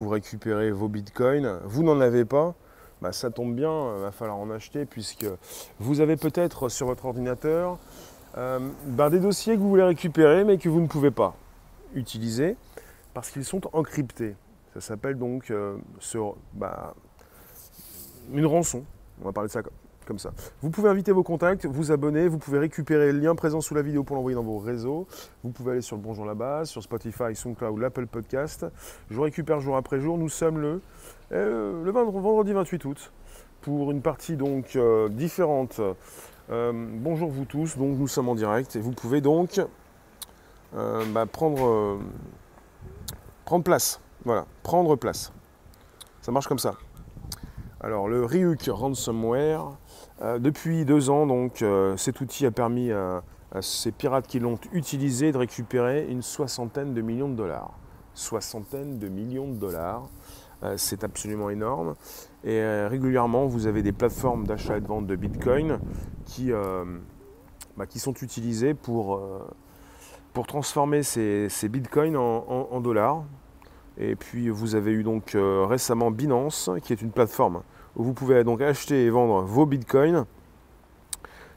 vous récupérez vos bitcoins. Vous n'en avez pas, bah, ça tombe bien, il va falloir en acheter puisque vous avez peut-être sur votre ordinateur euh, bah, des dossiers que vous voulez récupérer mais que vous ne pouvez pas utiliser parce qu'ils sont encryptés. Ça s'appelle donc euh, sur, bah, une rançon. On va parler de ça ça. Vous pouvez inviter vos contacts, vous abonner, vous pouvez récupérer le lien présent sous la vidéo pour l'envoyer dans vos réseaux. Vous pouvez aller sur le Bonjour la base, sur Spotify, SoundCloud, l'Apple Podcast. Je vous récupère jour après jour. Nous sommes le, euh, le vendredi 28 août pour une partie donc euh, différente. Euh, bonjour vous tous, donc nous sommes en direct et vous pouvez donc bah, prendre, prendre place. Voilà, prendre place. Ça marche comme ça. Alors le Ryuk Ransomware, euh, depuis deux ans, donc, euh, cet outil a permis à, ces pirates qui l'ont utilisé de récupérer une soixantaine de millions de dollars. Soixantaine de millions de dollars, euh, c'est absolument énorme. Et régulièrement, vous avez des plateformes d'achat et de vente de Bitcoin qui, bah, sont utilisées pour, transformer ces, Bitcoins en, dollars. Et puis vous avez eu donc récemment Binance, qui est une plateforme où vous pouvez donc acheter et vendre vos bitcoins.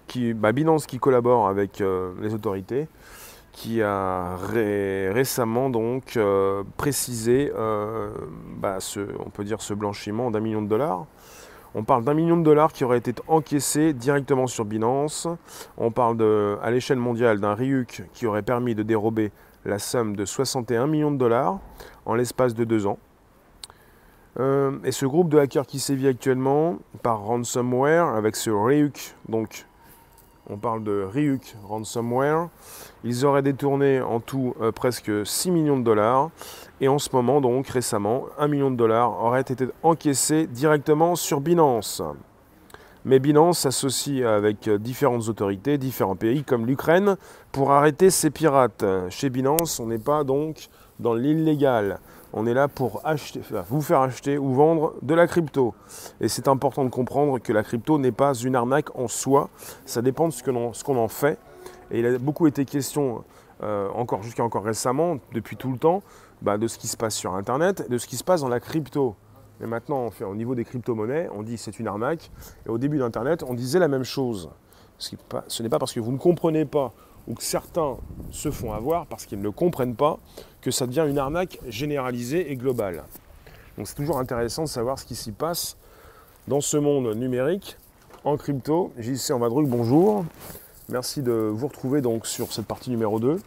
Qui, bah, Binance qui collabore avec euh, les autorités, qui a récemment donc euh, précisé euh, bah, ce, on peut dire ce blanchiment d'un million de dollars. On parle d'un million de dollars qui aurait été encaissé directement sur Binance. On parle de, à l'échelle mondiale d'un Ryuk qui aurait permis de dérober la somme de 61 millions de dollars l'espace de deux ans. Euh, et ce groupe de hackers qui sévit actuellement par ransomware avec ce Ryuk, donc on parle de Ryuk ransomware, ils auraient détourné en tout euh, presque 6 millions de dollars et en ce moment donc récemment 1 million de dollars aurait été encaissé directement sur Binance. Mais Binance s'associe avec différentes autorités, différents pays comme l'Ukraine pour arrêter ces pirates. Chez Binance, on n'est pas donc dans l'illégal. On est là pour acheter, vous faire acheter ou vendre de la crypto. Et c'est important de comprendre que la crypto n'est pas une arnaque en soi. Ça dépend de ce qu'on en fait. Et il a beaucoup été question, euh, encore jusqu'à encore récemment, depuis tout le temps, bah, de ce qui se passe sur Internet, de ce qui se passe dans la crypto. Mais maintenant, au niveau des crypto-monnaies, on dit c'est une arnaque. Et au début d'Internet, on disait la même chose. Ce n'est pas parce que vous ne comprenez pas ou que certains se font avoir parce qu'ils ne comprennent pas que ça devient une arnaque généralisée et globale. Donc c'est toujours intéressant de savoir ce qui s'y passe dans ce monde numérique en crypto. JC en Vadruc, bonjour. Merci de vous retrouver donc sur cette partie numéro 2.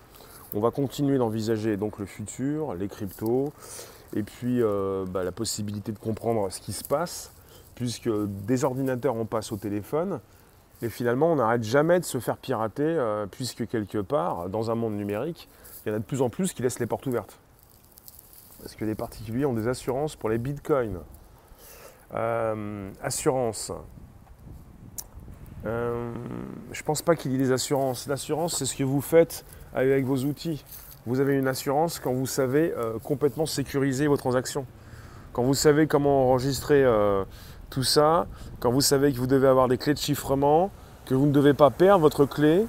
On va continuer d'envisager donc le futur, les cryptos, et puis euh, bah, la possibilité de comprendre ce qui se passe, puisque des ordinateurs on passe au téléphone, et finalement, on n'arrête jamais de se faire pirater, euh, puisque quelque part, dans un monde numérique, il y en a de plus en plus qui laissent les portes ouvertes. Parce que les particuliers ont des assurances pour les bitcoins. Euh, assurance. Euh, je ne pense pas qu'il y ait des assurances. L'assurance, c'est ce que vous faites avec vos outils. Vous avez une assurance quand vous savez complètement sécuriser vos transactions. Quand vous savez comment enregistrer tout ça, quand vous savez que vous devez avoir des clés de chiffrement, que vous ne devez pas perdre votre clé,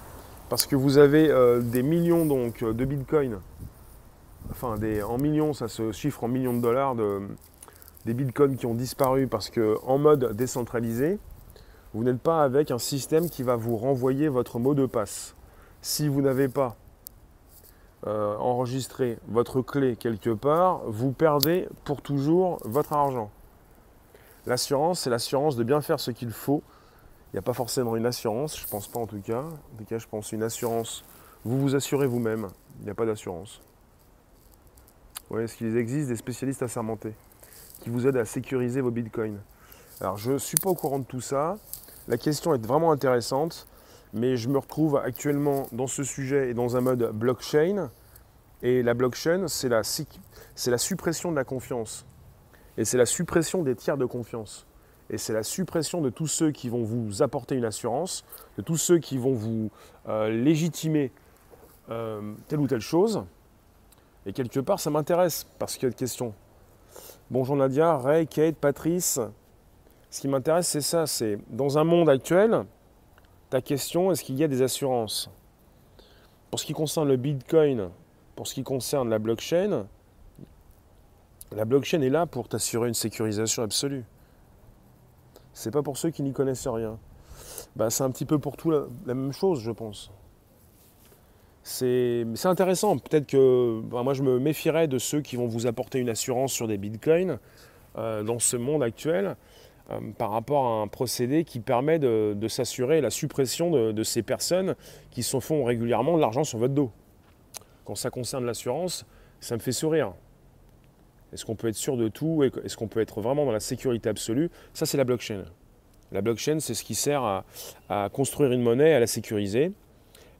parce que vous avez euh, des millions donc, de bitcoins, enfin des, en millions, ça se chiffre en millions de dollars, de, des bitcoins qui ont disparu parce qu'en mode décentralisé, vous n'êtes pas avec un système qui va vous renvoyer votre mot de passe. Si vous n'avez pas euh, enregistré votre clé quelque part, vous perdez pour toujours votre argent. L'assurance, c'est l'assurance de bien faire ce qu'il faut. Il n'y a pas forcément une assurance, je ne pense pas en tout cas. En tout cas, je pense une assurance. Vous vous assurez vous-même. Il n'y a pas d'assurance. Voyez, est-ce qu'il existe des spécialistes assermentés qui vous aident à sécuriser vos bitcoins? Alors, je ne suis pas au courant de tout ça. La question est vraiment intéressante, mais je me retrouve actuellement dans ce sujet et dans un mode blockchain. Et la blockchain, c'est la suppression de la confiance. Et c'est la suppression des tiers de confiance. Et c'est la suppression de tous ceux qui vont vous apporter une assurance, de tous ceux qui vont vous euh, légitimer euh, telle ou telle chose. Et quelque part, ça m'intéresse parce qu'il y a de questions. Bonjour Nadia, Ray, Kate, Patrice. Ce qui m'intéresse, c'est ça, c'est dans un monde actuel, ta question, est-ce qu'il y a des assurances? Pour ce qui concerne le Bitcoin, pour ce qui concerne la blockchain, La blockchain est là pour t'assurer une sécurisation absolue. C'est pas pour ceux qui n'y connaissent rien. Bah, c'est un petit peu pour tout la, même chose, je pense. C'est intéressant. Peut-être que bah, moi, je me méfierais de ceux qui vont vous apporter une assurance sur des bitcoins euh, dans ce monde actuel euh, par rapport à un procédé qui permet de, s'assurer la suppression de, de, ces personnes qui se font régulièrement de l'argent sur votre dos. Quand ça concerne l'assurance, ça me fait sourire. Est-ce qu'on peut être sûr de tout Est-ce qu'on peut être vraiment dans la sécurité absolue? Ça, c'est la blockchain. La blockchain, c'est ce qui sert à, construire une monnaie, à la sécuriser.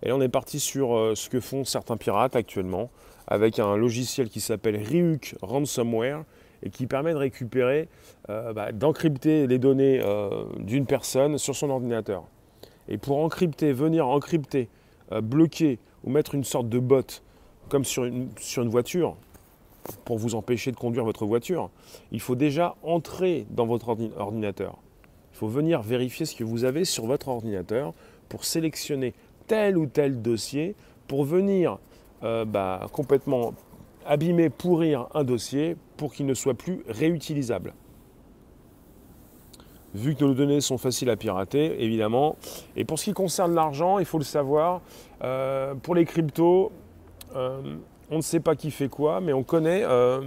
Et là, on est parti sur euh, ce que font certains pirates actuellement, avec un logiciel qui s'appelle Ryuk Ransomware, et qui permet de récupérer, euh, bah, d'encrypter les données euh, d'une personne sur son ordinateur. Et pour encrypter, venir encrypter, bloquer ou mettre une sorte de bot, comme sur une, sur une voiture, pour vous empêcher de conduire votre voiture, il faut déjà entrer dans votre ordinateur. Il faut venir vérifier ce que vous avez sur votre ordinateur pour sélectionner tel ou tel dossier, pour venir euh, bah, complètement abîmer, pourrir un dossier pour qu'il ne soit plus réutilisable. Vu que nos données sont faciles à pirater, évidemment. Et pour ce qui concerne l'argent, il faut le savoir, euh, pour les cryptos, euh, on ne sait pas qui fait quoi, mais on connaît. Euh,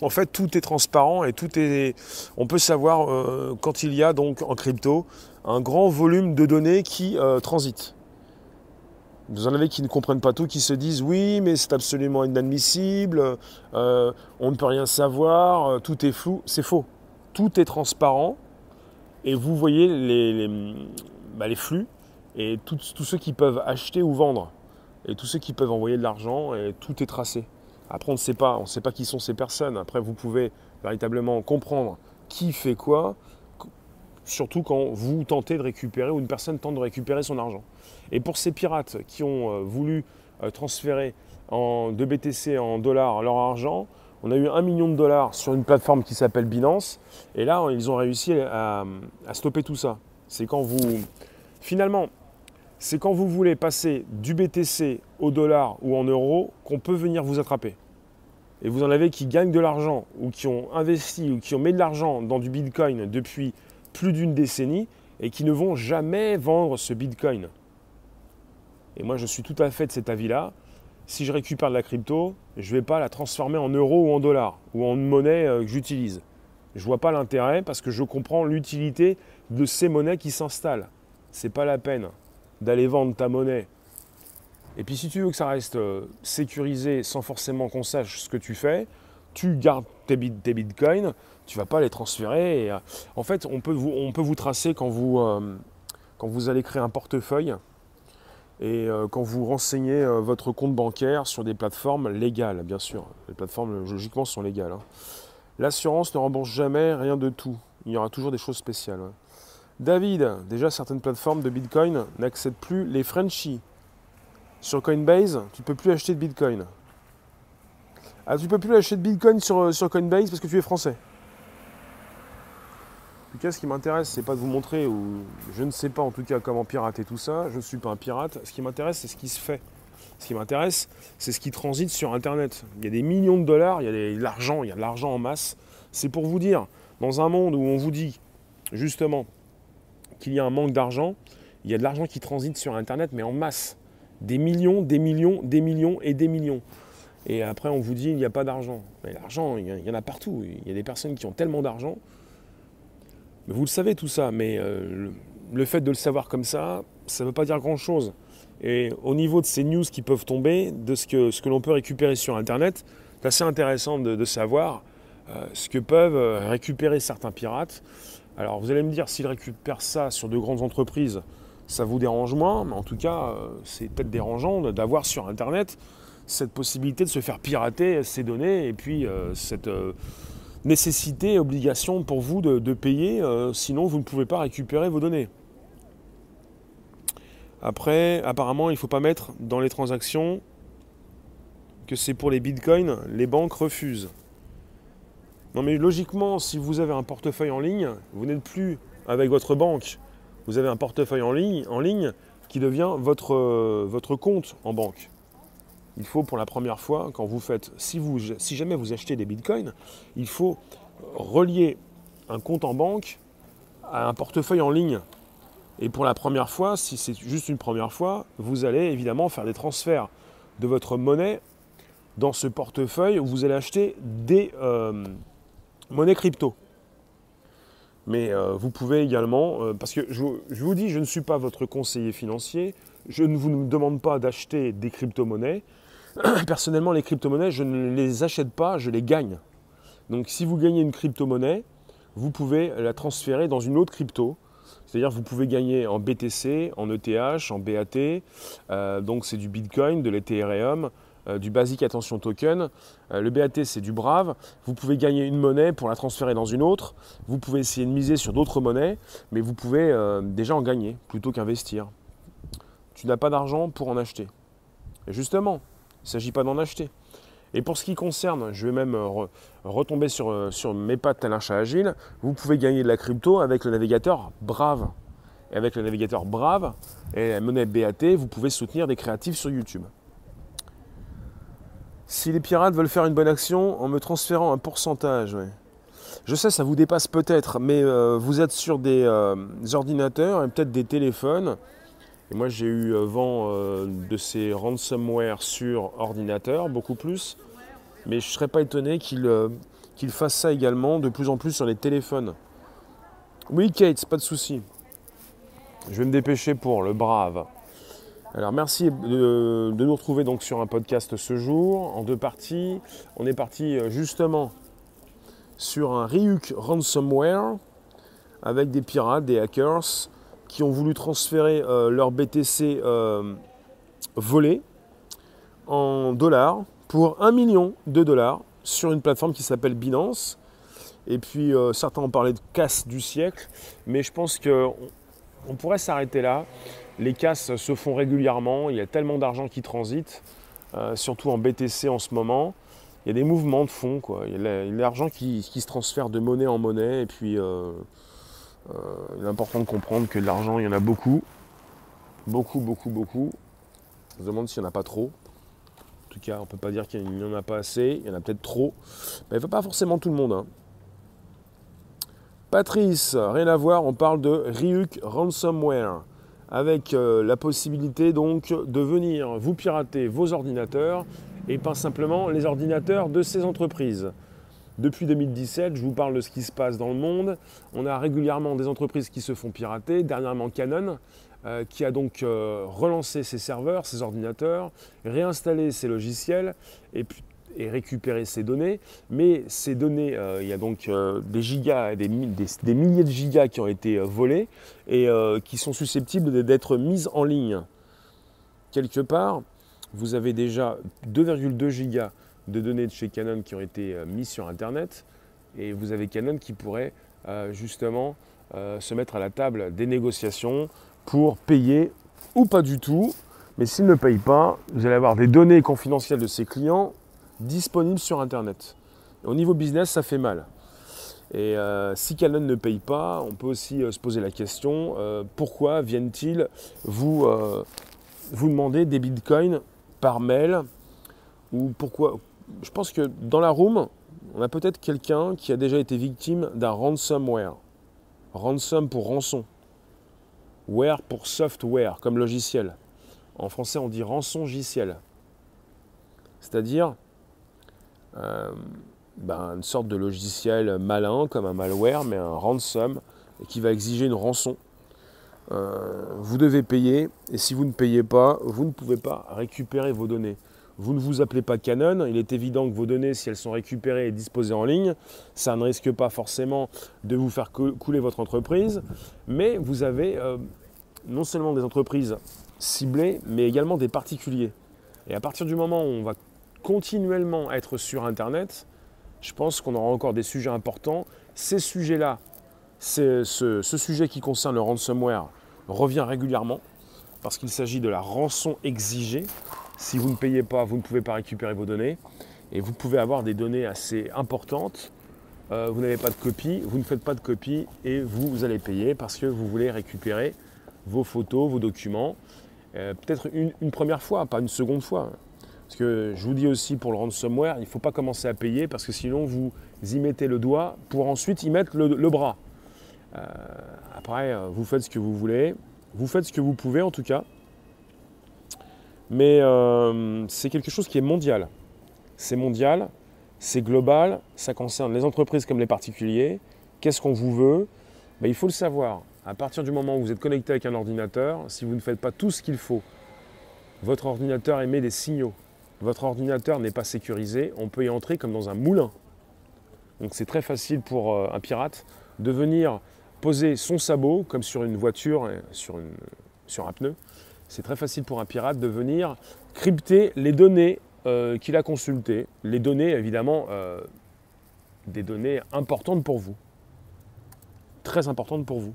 en fait, tout est transparent et tout est. On peut savoir euh, quand il y a donc en crypto un grand volume de données qui euh, transitent. Vous en avez qui ne comprennent pas tout, qui se disent oui, mais c'est absolument inadmissible, on ne peut rien savoir, tout est flou. C'est faux. Tout est transparent et vous voyez les, bah, flux et tous ceux qui peuvent acheter ou vendre et tous ceux qui peuvent envoyer de l'argent, et tout est tracé. Après, on ne sait pas, on ne sait pas qui sont ces personnes. Après, vous pouvez véritablement comprendre qui fait quoi, surtout quand vous tentez de récupérer ou une personne tente de récupérer son argent. Et pour ces pirates qui ont euh, voulu euh, transférer en, de BTC en dollars leur argent, on a eu un million de dollars sur une plateforme qui s'appelle Binance, et là, ils ont réussi à, à stopper tout ça. C'est quand vous... Finalement, c'est quand vous voulez passer du BTC au dollar ou en euros qu'on peut venir vous attraper. Et vous en avez qui gagnent de l'argent ou qui ont investi ou qui ont mis de l'argent dans du Bitcoin depuis plus d'une décennie et qui ne vont jamais vendre ce Bitcoin. Et moi, je suis tout à fait de cet avis-là. Si je récupère de la crypto, je ne vais pas la transformer en euros ou en dollars ou en monnaie euh, que j'utilise. Je ne vois pas l'intérêt parce que je comprends l'utilité de ces monnaies qui s'installent. Ce n'est pas la peine d'aller vendre ta monnaie. Et puis si tu veux que ça reste euh, sécurisé sans forcément qu'on sache ce que tu fais, tu gardes tes, bitcoins, tu vas pas les transférer. Euh, en fait, on peut, vous, tracer quand vous, euh, quand vous allez créer un portefeuille et quand vous renseignez votre compte bancaire sur des plateformes légales, bien sûr. Les plateformes, logiquement, sont légales. Hein. L'assurance ne rembourse jamais rien de tout. Il y aura toujours des choses spéciales. David, déjà certaines plateformes de Bitcoin n'acceptent plus les Frenchies. Sur Coinbase, tu ne peux plus acheter de Bitcoin. Ah, tu ne peux plus acheter de Bitcoin sur, euh, sur Coinbase parce que tu es français. En tout cas, ce qui m'intéresse, c'est pas de vous montrer, ou je ne sais pas en tout cas comment pirater tout ça, je ne suis pas un pirate. Ce qui m'intéresse, c'est ce qui se fait. Ce qui m'intéresse, c'est ce qui transite sur Internet. Il y a des millions de dollars, il y a de l'argent, il y a de l'argent en masse. C'est pour vous dire, dans un monde où on vous dit, justement, qu'il y a un manque d'argent, il y a de l'argent qui transite sur Internet, mais en masse. Des millions, des millions, des millions et des millions. Et après, on vous dit, il n'y a pas d'argent. Mais l'argent, il y en a partout. Il y a des personnes qui ont tellement d'argent. Vous le savez tout ça, mais euh, le, fait de le savoir comme ça, ça ne veut pas dire grand-chose. Et au niveau de ces news qui peuvent tomber, de ce que, l'on peut récupérer sur Internet, c'est assez intéressant de, savoir euh, ce que peuvent euh, récupérer certains pirates. Alors vous allez me dire, s'ils récupèrent ça sur de grandes entreprises, ça vous dérange moins, mais en tout cas, euh, c'est peut-être dérangeant d'avoir sur Internet cette possibilité de se faire pirater ces données et puis euh, cette euh, nécessité, obligation pour vous de, payer, sinon vous ne pouvez pas récupérer vos données. Après, apparemment, il ne faut pas mettre dans les transactions que c'est pour les bitcoins, les banques refusent. Non mais logiquement, si vous avez un portefeuille en ligne, vous n'êtes plus avec votre banque. Vous avez un portefeuille en ligne, en ligne qui devient votre, euh, votre compte en banque. il faut pour la première fois, quand vous faites, si, vous, si jamais vous achetez des bitcoins, il faut relier un compte en banque à un portefeuille en ligne. Et pour la première fois, si c'est juste une première fois, vous allez évidemment faire des transferts de votre monnaie dans ce portefeuille où vous allez acheter des euh, monnaies crypto. Mais euh, vous pouvez également, euh, parce que je, je, vous dis, je ne suis pas votre conseiller financier, je ne vous demande pas d'acheter des crypto-monnaies. Personnellement, les crypto-monnaies, je ne les achète pas, je les gagne. Donc si vous gagnez une crypto-monnaie, vous pouvez la transférer dans une autre crypto. C'est-à-dire vous pouvez gagner en BTC, en ETH, en BAT. Euh, donc c'est du Bitcoin, de l'Ethereum, euh, du Basic Attention Token. Euh, le BAT c'est du Brave. Vous pouvez gagner une monnaie pour la transférer dans une autre. Vous pouvez essayer de miser sur d'autres monnaies, mais vous pouvez déjà en gagner plutôt qu'investir. Tu n'as pas d'argent pour en acheter. Et justement, il ne s'agit pas d'en acheter. Et pour ce qui concerne, je vais même euh, retomber sur, euh, mes pattes tel un chat agile, vous pouvez gagner de la crypto avec le navigateur Brave. Et avec le navigateur Brave et la monnaie BAT, vous pouvez soutenir des créatifs sur YouTube. Si les pirates veulent faire une bonne action en me transférant un pourcentage, je sais, ça vous dépasse peut-être, mais euh, vous êtes sur des ordinateurs et peut-être des téléphones et moi, j'ai eu euh, vent euh, de ces ransomware sur ordinateur, beaucoup plus. Mais je ne serais pas étonné qu'il euh, fasse ça également de plus en plus sur les téléphones. Oui, Kate, pas de souci. Je vais me dépêcher pour le brave. Alors merci de, nous retrouver donc sur un podcast ce jour en deux parties. On est parti justement sur un Ryuk ransomware avec des pirates, des hackers qui ont voulu transférer euh, leur BTC euh, volé en dollars pour 1 million de dollars sur une plateforme qui s'appelle Binance. Et puis euh, certains ont parlé de casse du siècle, mais je pense qu'on on pourrait s'arrêter là. Les casses se font régulièrement, il y a tellement d'argent qui transite, surtout en BTC en ce moment. Il y a des mouvements de fond, quoi. il y a l'argent qui, se transfère de monnaie en monnaie, et puis euh, il est important de comprendre que de l'argent, il y en a beaucoup. Beaucoup, beaucoup, beaucoup. Je me demande s'il n'y en a pas trop. En tout cas, on ne peut pas dire qu'il n'y en a pas assez. Il y en a peut-être trop. Mais il ne faut pas forcément tout le monde. Hein. Patrice, rien à voir, on parle de Ryuk Ransomware. Avec euh, la possibilité donc de venir vous pirater vos ordinateurs et pas simplement les ordinateurs de ces entreprises. Depuis 2017, je vous parle de ce qui se passe dans le monde. On a régulièrement des entreprises qui se font pirater. Dernièrement, Canon, euh, qui a donc euh, relancé ses serveurs, ses ordinateurs, réinstallé ses logiciels et, récupéré ses données. Mais ces données, euh, il y a donc des gigas, des, des, milliers de gigas qui ont été volés et qui sont susceptibles d'être mises en ligne. Quelque part, vous avez déjà 2,2 gigas de données de chez Canon qui ont été euh, mises sur Internet. Et vous avez Canon qui pourrait euh, justement euh, se mettre à la table des négociations pour payer ou pas du tout. Mais s'il ne paye pas, vous allez avoir des données confidentielles de ses clients disponibles sur Internet. au niveau business, ça fait mal. Et si Canon ne paye pas, on peut aussi se poser la question pourquoi viennent-ils vous, vous demander des bitcoins par mail ou pourquoi, je pense que dans la room, on a peut-être quelqu'un qui a déjà été victime d'un ransomware. Ransom pour rançon. Ware pour software, comme logiciel. En français, on dit rançon-logiciel. C'est-à-dire euh, ben, une sorte de logiciel malin, comme un malware, mais un ransom, qui va exiger une rançon. Euh, vous devez payer, et si vous ne payez pas, vous ne pouvez pas récupérer vos données. Vous ne vous appelez pas Canon, il est évident que vos données, si elles sont récupérées et disposées en ligne, ça ne risque pas forcément de vous faire couler votre entreprise, mais vous avez euh, non seulement des entreprises ciblées, mais également des particuliers. Et à partir du moment où on va continuellement être sur Internet, je pense qu'on aura encore des sujets importants. Ces sujets-là, ce, sujet qui concerne le ransomware revient régulièrement parce qu'il s'agit de la rançon exigée. Si vous ne payez pas, vous ne pouvez pas récupérer vos données. Et vous pouvez avoir des données assez importantes. Euh, vous n'avez pas de copie, vous ne faites pas de copie et vous, allez payer parce que vous voulez récupérer vos photos, vos documents. Euh, peut-être une, première fois, pas une seconde fois. Parce que je vous dis aussi pour le ransomware, il ne faut pas commencer à payer parce que sinon vous y mettez le doigt pour ensuite y mettre le, bras. Euh, après, euh, vous faites ce que vous voulez, vous faites ce que vous pouvez en tout cas. Mais euh, c'est quelque chose qui est mondial. C'est mondial, c'est global, ça concerne les entreprises comme les particuliers. Qu'est-ce qu'on vous veut? Ben, Il faut le savoir. À partir du moment où vous êtes connecté avec un ordinateur, si vous ne faites pas tout ce qu'il faut, votre ordinateur émet des signaux votre ordinateur n'est pas sécurisé, on peut y entrer comme dans un moulin. Donc c'est très facile pour euh, un pirate de venir poser son sabot, comme sur une voiture, sur, une, sur un pneu. C'est très facile pour un pirate de venir crypter les données euh, qu'il a consultées. Les données, évidemment, euh, des données importantes pour vous. Très importantes pour vous.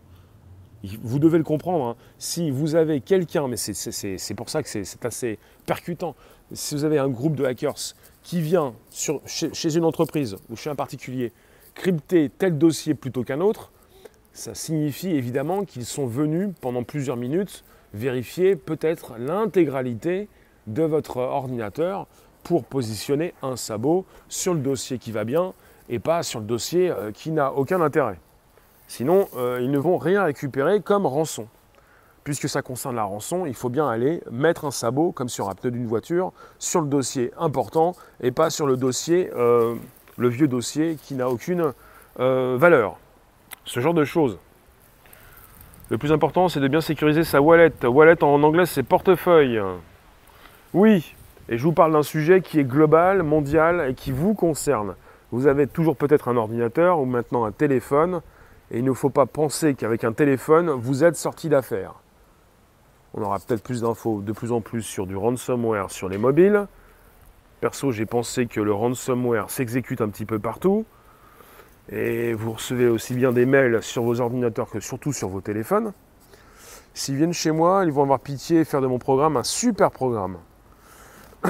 Vous devez le comprendre. Hein. Si vous avez quelqu'un, mais c'est pour ça que c'est assez percutant, si vous avez un groupe de hackers qui vient chez, une entreprise ou chez un particulier crypter tel dossier plutôt qu'un autre, ça signifie évidemment qu'ils sont venus pendant plusieurs minutes vérifier peut-être l'intégralité de votre ordinateur pour positionner un sabot sur le dossier qui va bien et pas sur le dossier euh, qui n'a aucun intérêt. Sinon, euh, ils ne vont rien récupérer comme rançon. Puisque ça concerne la rançon, il faut bien aller mettre un sabot, comme sur un pneu d'une voiture, sur le dossier important et pas sur le dossier, euh, le vieux dossier qui n'a aucune euh, valeur. Ce genre de choses. Le plus important, c'est de bien sécuriser sa wallet. Wallet en anglais, c'est portefeuille. Oui, et je vous parle d'un sujet qui est global, mondial et qui vous concerne. Vous avez toujours peut-être un ordinateur ou maintenant un téléphone et il ne faut pas penser qu'avec un téléphone, vous êtes sorti d'affaires. On aura peut-être plus d'infos de plus en plus sur du ransomware sur les mobiles. Perso, j'ai pensé que le ransomware s'exécute un petit peu partout. Et vous recevez aussi bien des mails sur vos ordinateurs que surtout sur vos téléphones. S'ils viennent chez moi, ils vont avoir pitié et faire de mon programme un super programme.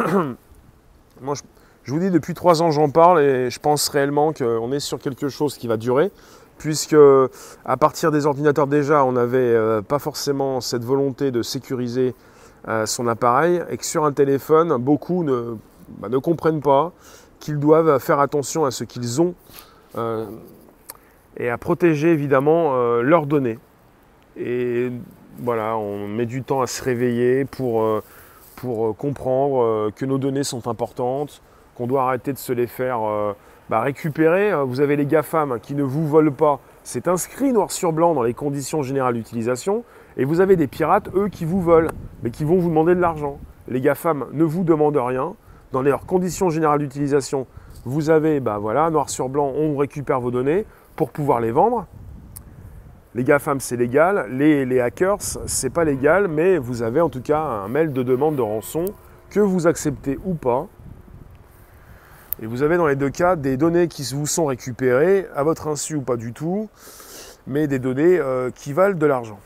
moi, je, je, vous dis, depuis trois ans, j'en parle et je pense réellement qu'on est sur quelque chose qui va durer puisque à partir des ordinateurs déjà, on n'avait euh, pas forcément cette volonté de sécuriser euh, son appareil, et que sur un téléphone, beaucoup ne, bah, comprennent pas qu'ils doivent faire attention à ce qu'ils ont euh, et à protéger évidemment leurs données. Et voilà, on met du temps à se réveiller pour comprendre que nos données sont importantes, qu'on doit arrêter de se les faire bah, récupérer. Euh, vous avez les GAFAM qui ne vous volent pas. C'est inscrit noir sur blanc dans les conditions générales d'utilisation. Et vous avez des pirates, eux, qui vous volent, mais qui vont vous demander de l'argent. Les GAFAM ne vous demandent rien. Dans leurs conditions générales d'utilisation, vous avez, bah voilà, noir sur blanc, on récupère vos données pour pouvoir les vendre. Les GAFAM, c'est légal. Les, les hackers, c'est pas légal, mais vous avez en tout cas un mail de demande de rançon que vous acceptez ou pas. Et vous avez dans les deux cas des données qui vous sont récupérées, à votre insu ou pas du tout, mais des données euh, qui valent de l'argent.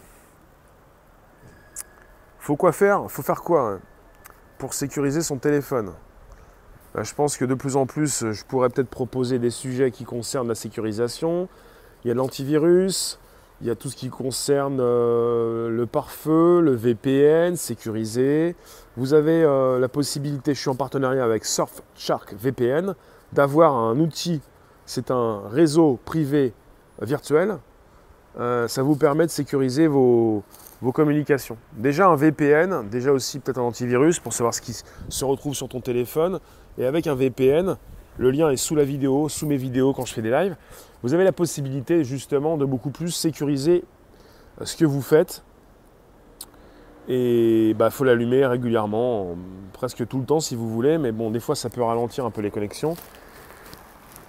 Faut quoi faire? Faut faire quoi hein, pour sécuriser son téléphone ben, Je pense que de plus en plus, je pourrais peut-être proposer des sujets qui concernent la sécurisation. Il y a l'antivirus, il y a tout ce qui concerne euh, le pare-feu, le VPN sécurisé. Vous avez euh, la possibilité, je suis en partenariat avec Surfshark VPN, d'avoir un outil, c'est un réseau privé virtuel. Euh, ça vous permet de sécuriser vos, vos, communications. Déjà un VPN, déjà aussi peut-être un antivirus pour savoir ce qui se retrouve sur ton téléphone. Et avec un VPN, le lien est sous la vidéo, sous mes vidéos quand je fais des lives vous avez la possibilité justement de beaucoup plus sécuriser euh, ce que vous faites. Et il bah, faut l'allumer régulièrement, presque tout le temps si vous voulez, mais bon, des fois ça peut ralentir un peu les connexions.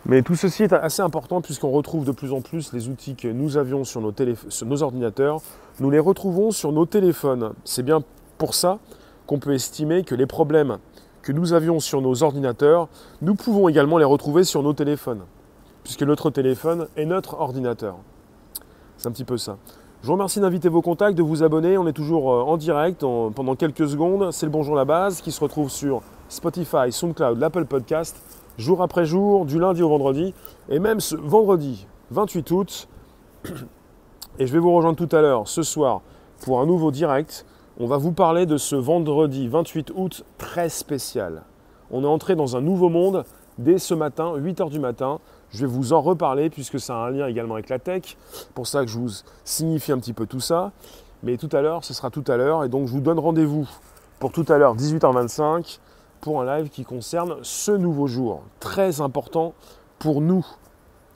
Mais tout ceci est assez important puisqu'on retrouve de plus en plus les outils que nous avions sur nos, sur nos ordinateurs, nous les retrouvons sur nos téléphones. C'est bien pour ça qu'on peut estimer que les problèmes que nous avions sur nos ordinateurs, nous pouvons également les retrouver sur nos téléphones puisque notre téléphone est notre ordinateur. C'est un petit peu ça. Je vous remercie d'inviter vos contacts, de vous abonner. On est toujours euh, en direct pendant quelques secondes. C'est le Bonjour la base qui se retrouve sur Spotify, SoundCloud, l'Apple Podcast, jour après jour, du lundi au vendredi. Et même ce vendredi 28 août, et je vais vous rejoindre tout à l'heure, ce soir, pour un nouveau direct. On va vous parler de ce vendredi 28 août très spécial. On est entré dans un nouveau monde dès ce matin, 8h du matin. Je vais vous en reparler puisque ça a un lien également avec la tech. Pour ça que je vous signifie un petit peu tout ça. Mais tout à l'heure, ce sera tout à l'heure. Et donc je vous donne rendez-vous pour tout à l'heure, 18h25, pour un live qui concerne ce nouveau jour. Très important pour nous,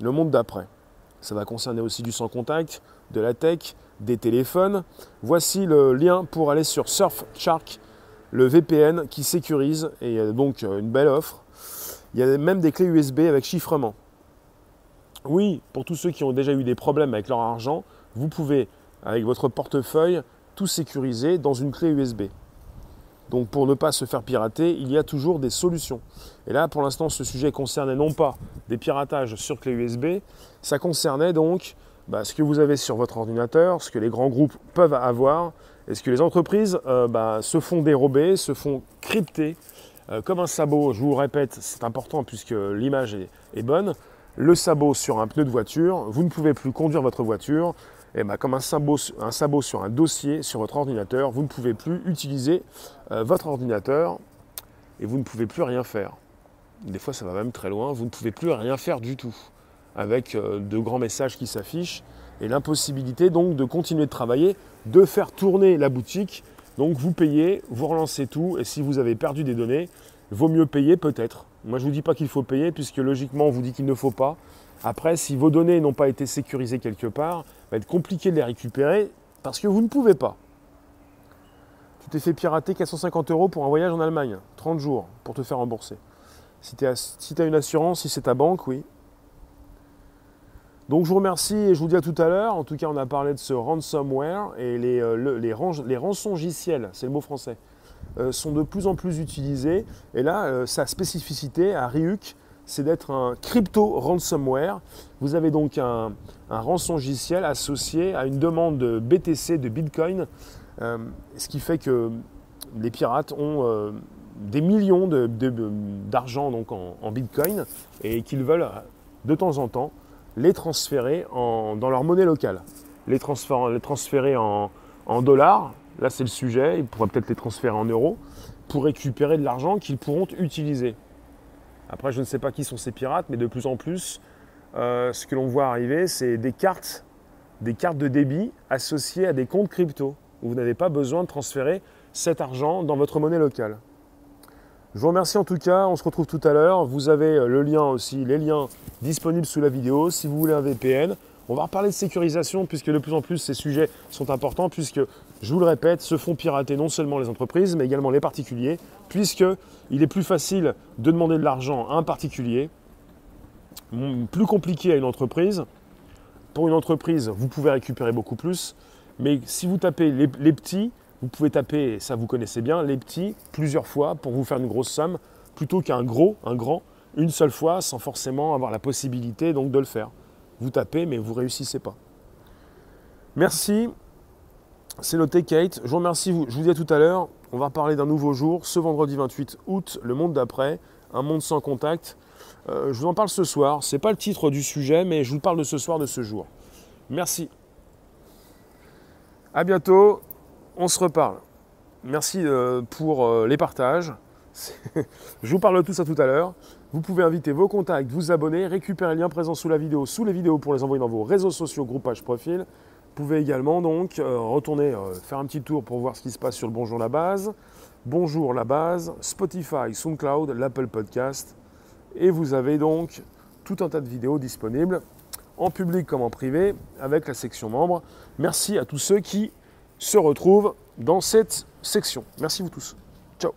le monde d'après. Ça va concerner aussi du sans contact, de la tech, des téléphones. Voici le lien pour aller sur Surfshark, le VPN qui sécurise et donc une belle offre. Il y a même des clés USB avec chiffrement. Oui, pour tous ceux qui ont déjà eu des problèmes avec leur argent, vous pouvez, avec votre portefeuille, tout sécuriser dans une clé USB. Donc pour ne pas se faire pirater, il y a toujours des solutions. Et là, pour l'instant, ce sujet concernait non pas des piratages sur clé USB, ça concernait donc bah, ce que vous avez sur votre ordinateur, ce que les grands groupes peuvent avoir, et ce que les entreprises euh, bah, se font dérober, se font crypter, euh, comme un sabot, je vous répète, c'est important puisque l'image est, bonne, le sabot sur un pneu de voiture, vous ne pouvez plus conduire votre voiture, et bah, comme un sabot, un sabot, sur un dossier sur votre ordinateur, vous ne pouvez plus utiliser euh, votre ordinateur et vous ne pouvez plus rien faire. Des fois, ça va même très loin, vous ne pouvez plus rien faire du tout avec euh, de grands messages qui s'affichent et l'impossibilité donc de continuer de travailler, de faire tourner la boutique. Donc vous payez, vous relancez tout et si vous avez perdu des données, vaut mieux payer peut-être. Moi je ne vous dis pas qu'il faut payer puisque logiquement on vous dit qu'il ne faut pas. Après, si vos données n'ont pas été sécurisées quelque part, va être compliqué de les récupérer parce que vous ne pouvez pas. Tu t'es fait pirater 450 euros pour un voyage en Allemagne, 30 jours, pour te faire rembourser. Si tu as, une assurance, si c'est ta banque, oui, donc je vous remercie et je vous dis à tout à l'heure. En tout cas, on a parlé de ce ransomware et les, euh, les, rançongiciels, c'est le mot français, euh, sont de plus en plus utilisés. Et là, euh, sa spécificité à Ryuk, c'est d'être un crypto ransomware. Vous avez donc un, un rançongiciel associé à une demande de BTC, de Bitcoin, ce qui fait que les pirates ont des millions d'argent en Bitcoin et qu'ils veulent de temps en temps les transférer dans leur monnaie locale. Les, transférer, en, dollars, là c'est le sujet, ils pourraient peut-être les transférer en euros, pour récupérer de l'argent qu'ils pourront utiliser. Après, je ne sais pas qui sont ces pirates, mais de plus en plus, euh, ce que l'on voit arriver, c'est des cartes, des cartes de débit associées à des comptes crypto, où vous n'avez pas besoin de transférer cet argent dans votre monnaie locale. Je vous remercie en tout cas, on se retrouve tout à l'heure. Vous avez euh, le lien aussi, les liens disponibles sous la vidéo. Si vous voulez un VPN, on va reparler de sécurisation puisque de plus en plus ces sujets sont importants puisque, je vous le répète, se font pirater non seulement les entreprises mais également les particuliers puisqu'il est plus facile de demander de l'argent à un particulier, plus compliqué à une entreprise. Pour une entreprise, vous pouvez récupérer beaucoup plus, mais si vous tapez les petits, vous pouvez taper, ça vous connaissez bien, les petits plusieurs fois pour vous faire une grosse somme, plutôt qu'un gros, un grand, une seule fois sans forcément avoir la possibilité donc de le faire. Vous tapez mais vous ne réussissez pas. Merci. C'est noté Kate. Je vous remercie. Je vous dis à tout à l'heure. On va parler d'un nouveau jour, ce vendredi 28 août, le monde d'après, un monde sans contact. Euh, je vous en parle ce soir. Ce n'est pas le titre du sujet, mais je vous parle de ce soir, de ce jour. Merci. À bientôt on se reparle. Merci euh, pour euh, les partages. Je vous parle de tout ça tout à l'heure. Vous pouvez inviter vos contacts, vous abonner, récupérer le lien présent sous la vidéo, sous les vidéos pour les envoyer dans vos réseaux sociaux, groupages, profil. Vous pouvez également donc euh, retourner faire un petit tour pour voir ce qui se passe sur le Bonjour la base. Bonjour la base, Spotify, SoundCloud, l'Apple Podcast. Et vous avez donc tout un tas de vidéos disponibles en public comme en privé avec la section membres. Merci à tous ceux qui se retrouve dans cette section. Merci vous tous.